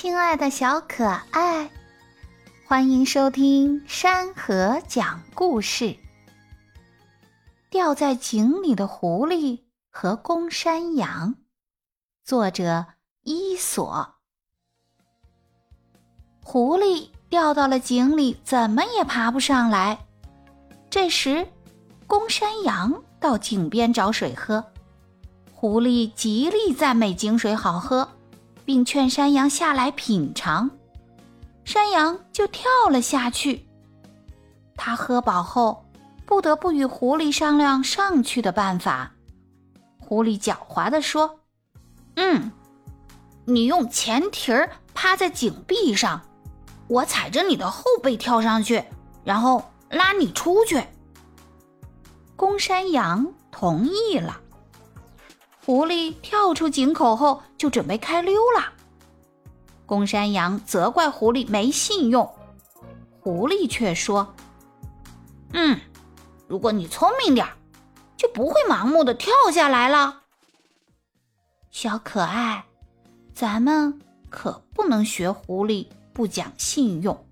亲爱的小可爱，欢迎收听山河讲故事。掉在井里的狐狸和公山羊，作者伊索。狐狸掉到了井里，怎么也爬不上来。这时，公山羊到井边找水喝，狐狸极力赞美井水好喝。并劝山羊下来品尝，山羊就跳了下去。他喝饱后，不得不与狐狸商量上去的办法。狐狸狡猾地说：“嗯，你用前蹄儿趴在井壁上，我踩着你的后背跳上去，然后拉你出去。”公山羊同意了。狐狸跳出井口后，就准备开溜了。公山羊责怪狐狸没信用，狐狸却说：“嗯，如果你聪明点儿，就不会盲目的跳下来了。”小可爱，咱们可不能学狐狸不讲信用。